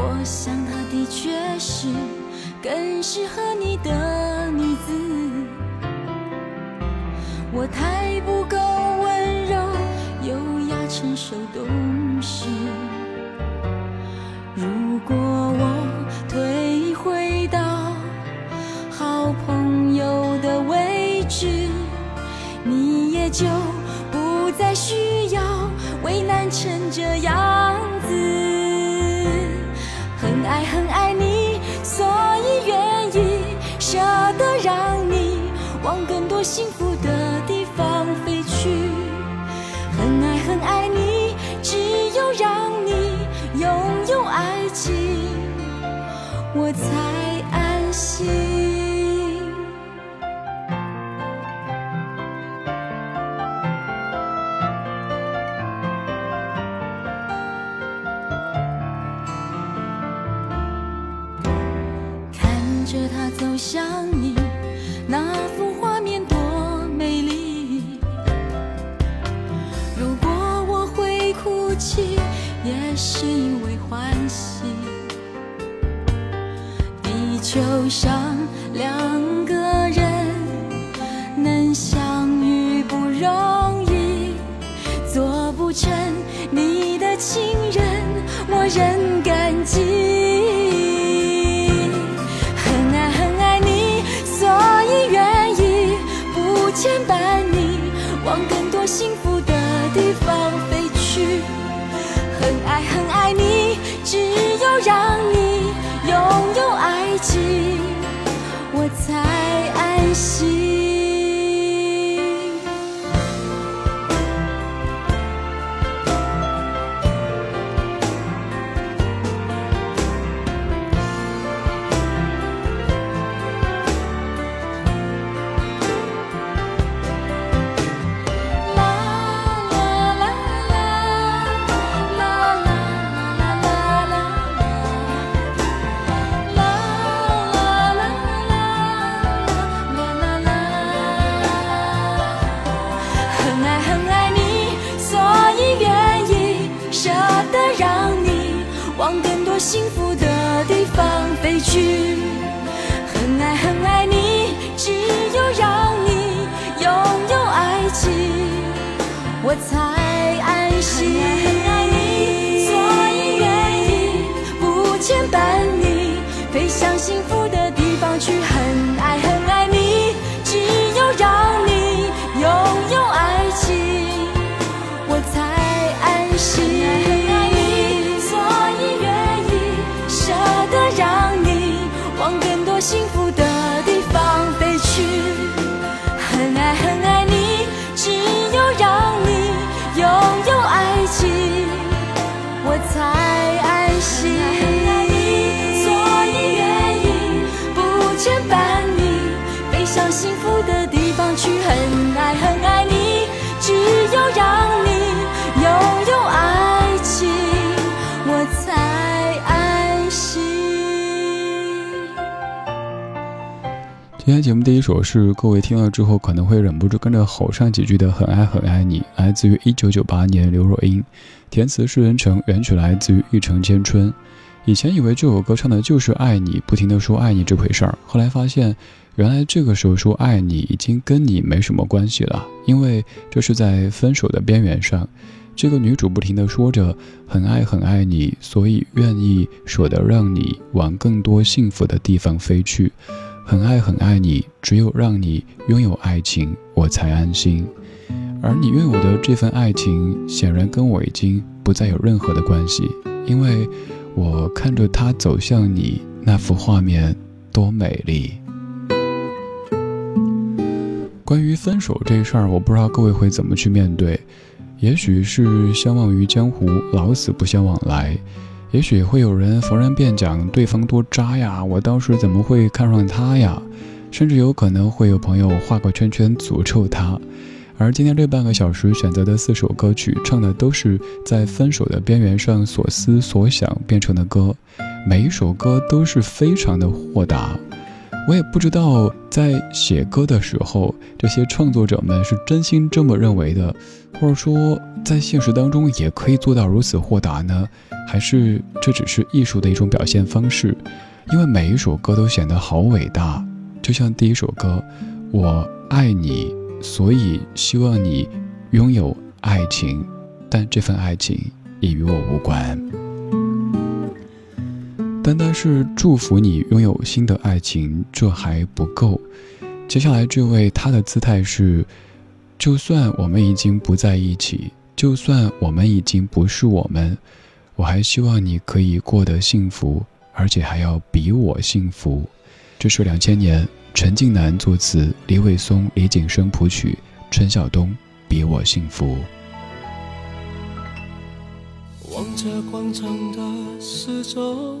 我想她的确是更适合你的女子。我太不够温柔、优雅、成熟、懂走向你，那幅画面多美丽。如果我会哭泣。也是因为欢喜，地球上两个人能相遇不容易，做不成你的情人，我仍幸福的地方飞去，很爱很爱你，只有让你拥有爱情，我才安心。很爱你，所以愿意不牵绊你，飞向幸福今天节目第一首是各位听了之后可能会忍不住跟着吼上几句的《很爱很爱你》，来自于一九九八年刘若英，填词是人成，原曲来自于《一城千春》。以前以为这首歌唱的就是爱你，不停的说爱你这回事儿，后来发现，原来这个时候说爱你已经跟你没什么关系了，因为这是在分手的边缘上。这个女主不停地说着很爱很爱你，所以愿意舍得让你往更多幸福的地方飞去。很爱很爱你，只有让你拥有爱情，我才安心。而你拥有的这份爱情，显然跟我已经不再有任何的关系，因为我看着他走向你那幅画面多美丽。关于分手这事儿，我不知道各位会怎么去面对。也许是相忘于江湖，老死不相往来；也许会有人逢人便讲对方多渣呀，我当时怎么会看上他呀？甚至有可能会有朋友画个圈圈诅咒他。而今天这半个小时选择的四首歌曲，唱的都是在分手的边缘上所思所想变成的歌，每一首歌都是非常的豁达。我也不知道在写歌的时候，这些创作者们是真心这么认为的，或者说在现实当中也可以做到如此豁达呢？还是这只是艺术的一种表现方式？因为每一首歌都显得好伟大，就像第一首歌，我爱你，所以希望你拥有爱情，但这份爱情已与我无关。单单是祝福你拥有新的爱情，这还不够。接下来这位，他的姿态是：就算我们已经不在一起，就算我们已经不是我们，我还希望你可以过得幸福，而且还要比我幸福。这是两千年陈近南作词，李伟松、李景生谱曲，陈晓东《比我幸福》。望着广场的四周。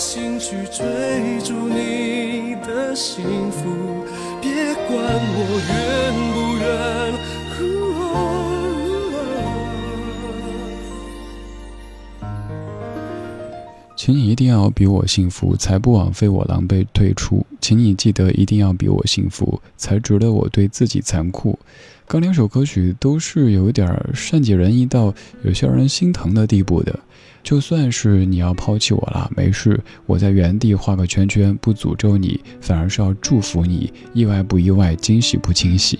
心去追逐你的幸福，别管我愿请你一定要比我幸福，才不枉费我狼狈退出。请你记得一定要比我幸福，才值得我对自己残酷。刚两首歌曲都是有点善解人意到有些让人心疼的地步的。就算是你要抛弃我了，没事，我在原地画个圈圈，不诅咒你，反而是要祝福你。意外不意外，惊喜不惊喜。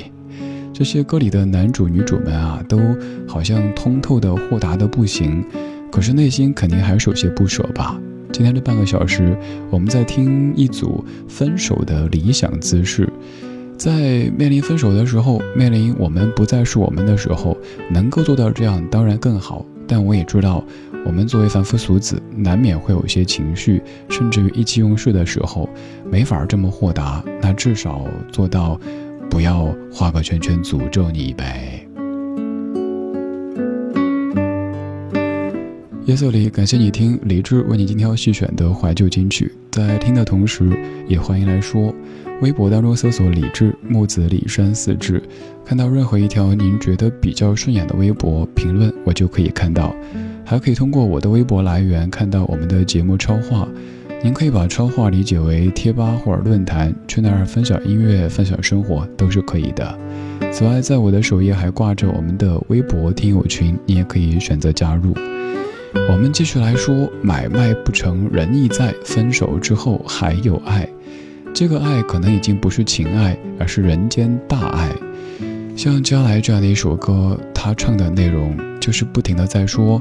这些歌里的男主女主们啊，都好像通透的豁达的不行。可是内心肯定还是有些不舍吧。今天这半个小时，我们在听一组分手的理想姿势。在面临分手的时候，面临我们不再是我们的时候，能够做到这样当然更好。但我也知道，我们作为凡夫俗子，难免会有一些情绪，甚至于意气用事的时候，没法这么豁达。那至少做到，不要画个圈圈诅咒你呗。夜色里，感谢你听李志为你精挑细选的怀旧金曲。在听的同时，也欢迎来说，微博当中搜索“李志木子李山四志”，看到任何一条您觉得比较顺眼的微博评论，我就可以看到。还可以通过我的微博来源看到我们的节目超话。您可以把超话理解为贴吧或者论坛，去那儿分享音乐、分享生活都是可以的。此外，在我的首页还挂着我们的微博听友群，你也可以选择加入。我们继续来说，买卖不成仁义在，分手之后还有爱。这个爱可能已经不是情爱，而是人间大爱。像《将来》这样的一首歌，他唱的内容就是不停的在说：“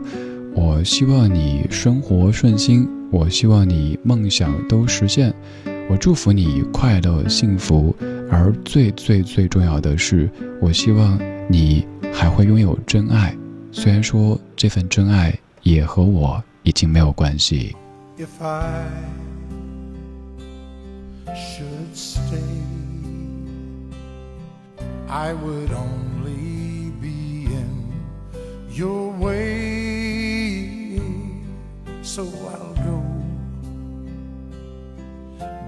我希望你生活顺心，我希望你梦想都实现，我祝福你快乐幸福。而最最最重要的是，我希望你还会拥有真爱。虽然说这份真爱。”也和我已经没有关系。If I should stay, I would only be in your way. So I'll go.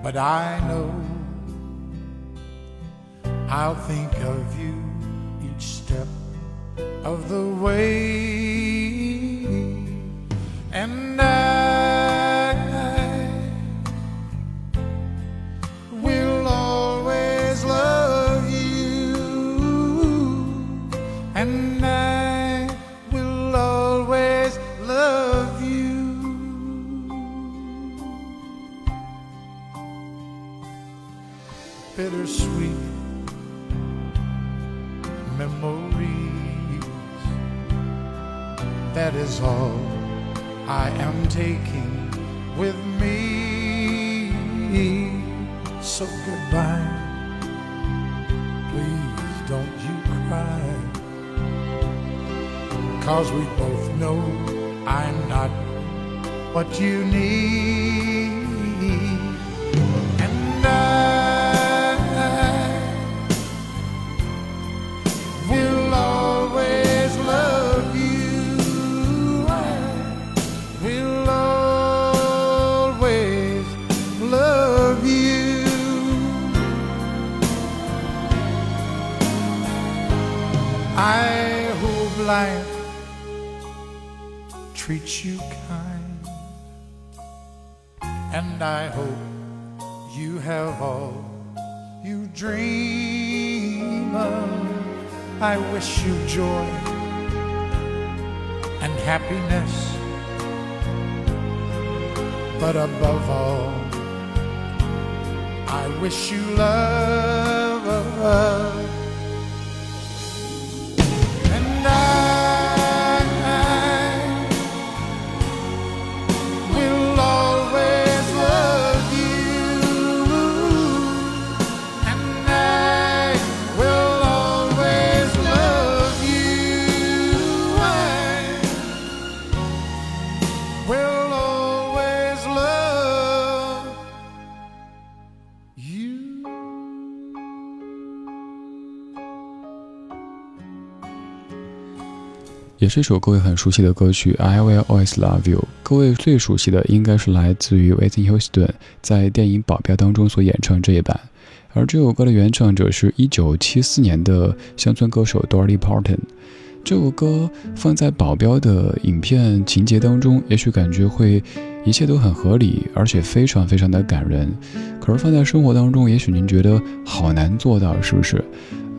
But I know I'll think of you each step of the way Bittersweet memories, that is all I am taking with me. So goodbye. Please don't you cry. Cause we both know I'm not what you need. Life treats you kind, and I hope you have all you dream of. I wish you joy and happiness, but above all, I wish you love. 也是一首各位很熟悉的歌曲《I Will Always Love You》。各位最熟悉的应该是来自于 Whitney Houston 在电影《保镖》当中所演唱这一版，而这首歌的原唱者是一九七四年的乡村歌手 Dolly Parton。这首歌放在《保镖》的影片情节当中，也许感觉会一切都很合理，而且非常非常的感人。可是放在生活当中，也许您觉得好难做到，是不是？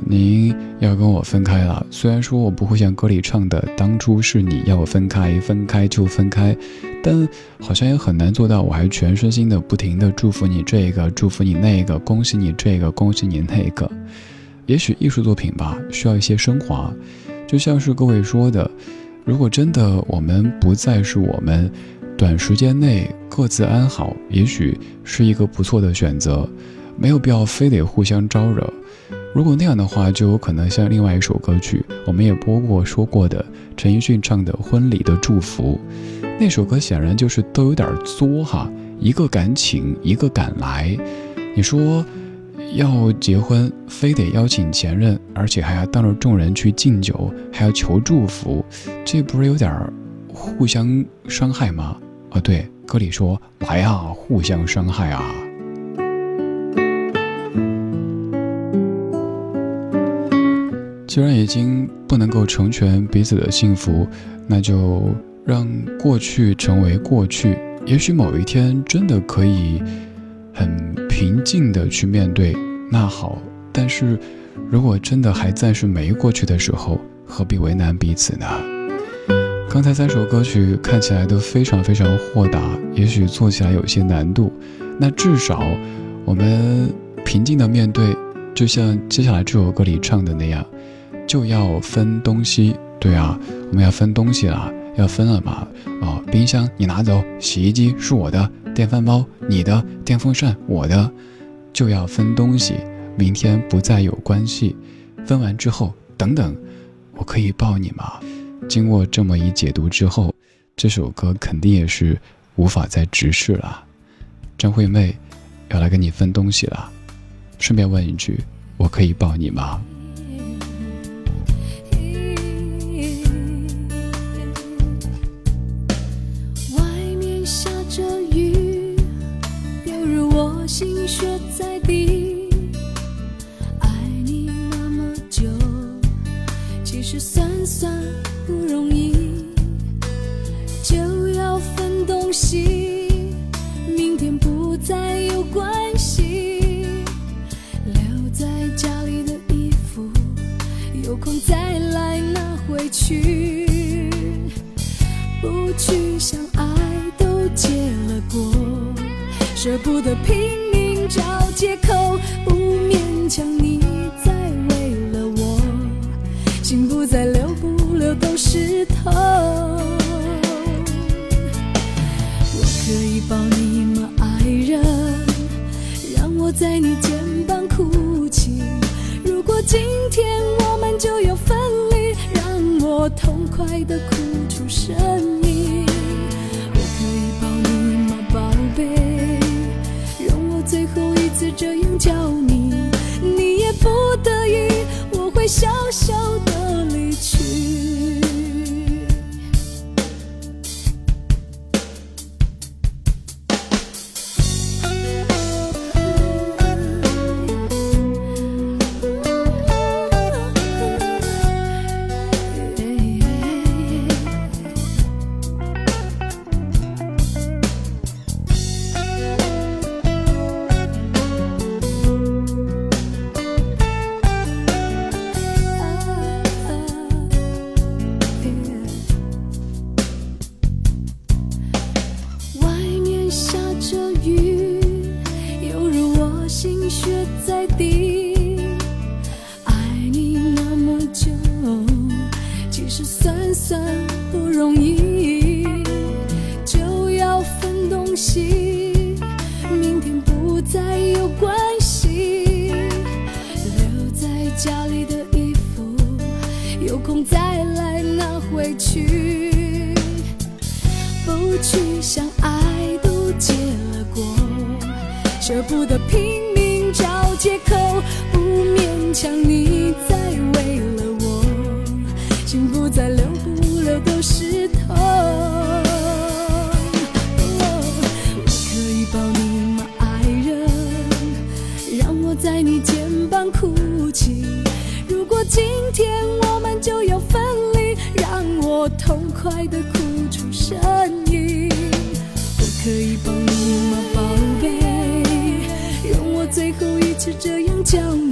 您要跟我分开了，虽然说我不会像歌里唱的，当初是你要我分开，分开就分开，但好像也很难做到。我还全身心的不停的祝福你这个，祝福你那个，恭喜你这个，恭喜你那个。也许艺术作品吧，需要一些升华，就像是各位说的，如果真的我们不再是我们，短时间内各自安好，也许是一个不错的选择，没有必要非得互相招惹。如果那样的话，就有可能像另外一首歌曲，我们也播过说过的陈奕迅唱的《婚礼的祝福》，那首歌显然就是都有点作哈，一个敢请，一个敢来。你说要结婚，非得邀请前任，而且还要当着众人去敬酒，还要求祝福，这不是有点互相伤害吗？哦，对，歌里说来啊，互相伤害啊。既然已经不能够成全彼此的幸福，那就让过去成为过去。也许某一天真的可以很平静的去面对，那好。但是，如果真的还暂时没过去的时候，何必为难彼此呢？刚才三首歌曲看起来都非常非常豁达，也许做起来有些难度。那至少我们平静的面对，就像接下来这首歌里唱的那样。就要分东西，对啊，我们要分东西了，要分了嘛。哦，冰箱你拿走，洗衣机是我的，电饭煲你的，电风扇我的，就要分东西。明天不再有关系，分完之后，等等，我可以抱你吗？经过这么一解读之后，这首歌肯定也是无法再直视了。张惠妹要来跟你分东西了，顺便问一句，我可以抱你吗？不再流不流都是痛。我可以抱你吗，爱人？让我在你肩膀哭泣。如果今天我们就要分离，让我痛快的哭出声音。我可以抱你吗，宝贝？最后一次这样叫你，你也不得已，我会笑笑空再来拿回去，不去想爱都结了果，舍不得拼命找借口，不勉强你再为了我，心不再留，不留都是痛。我可以抱你吗，爱人？让我在你肩膀哭泣。如果今是这样叫你。